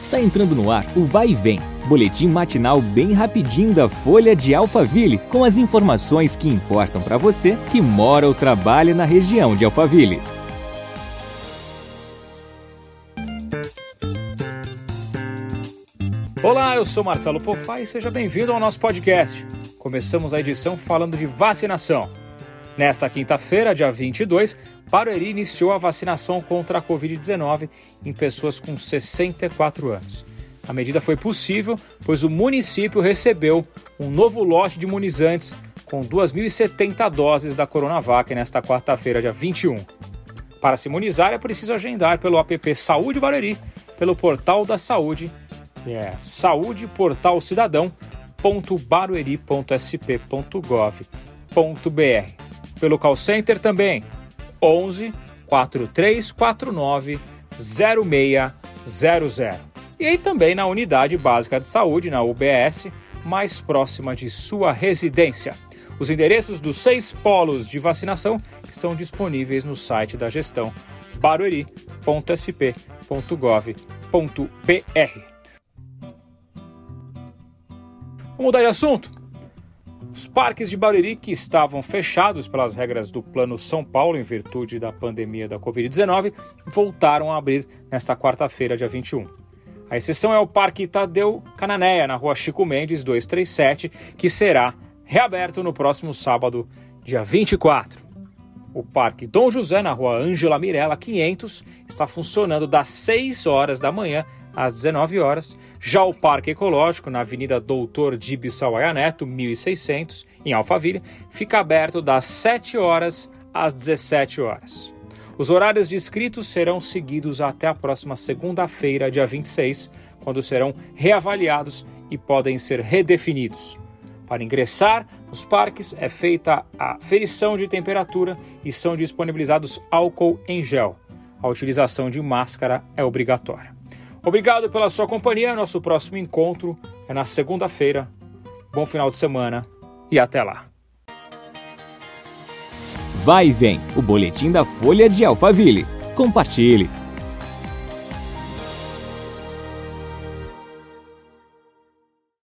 Está entrando no ar o Vai e Vem, boletim matinal bem rapidinho da Folha de Alphaville, com as informações que importam para você que mora ou trabalha na região de Alphaville. Olá, eu sou Marcelo Fofá e seja bem-vindo ao nosso podcast. Começamos a edição falando de vacinação. Nesta quinta-feira, dia 22, Barueri iniciou a vacinação contra a Covid-19 em pessoas com 64 anos. A medida foi possível, pois o município recebeu um novo lote de imunizantes com 2.070 doses da Coronavac nesta quarta-feira, dia 21. Para se imunizar, é preciso agendar pelo app Saúde Barueri, pelo Portal da Saúde, que é saude.barueri.sp.gov.br pelo call center também 11 4349 0600. E aí também na Unidade Básica de Saúde, na UBS, mais próxima de sua residência. Os endereços dos seis polos de vacinação estão disponíveis no site da gestão barueri.sp.gov.br. Vamos mudar de assunto? Os parques de Barueri, que estavam fechados pelas regras do Plano São Paulo em virtude da pandemia da Covid-19, voltaram a abrir nesta quarta-feira, dia 21. A exceção é o Parque Tadeu Cananéia, na rua Chico Mendes 237, que será reaberto no próximo sábado, dia 24. O Parque Dom José, na rua Ângela Mirella 500, está funcionando das 6 horas da manhã às 19 horas. Já o Parque Ecológico, na Avenida Doutor Dibi Sawaia Neto, 1600, em Alphaville, fica aberto das 7 horas às 17 horas. Os horários de inscritos serão seguidos até a próxima segunda-feira, dia 26, quando serão reavaliados e podem ser redefinidos. Para ingressar nos parques é feita a ferição de temperatura e são disponibilizados álcool em gel. A utilização de máscara é obrigatória. Obrigado pela sua companhia. Nosso próximo encontro é na segunda-feira. Bom final de semana e até lá. Vai e vem o boletim da Folha de Alphaville. Compartilhe.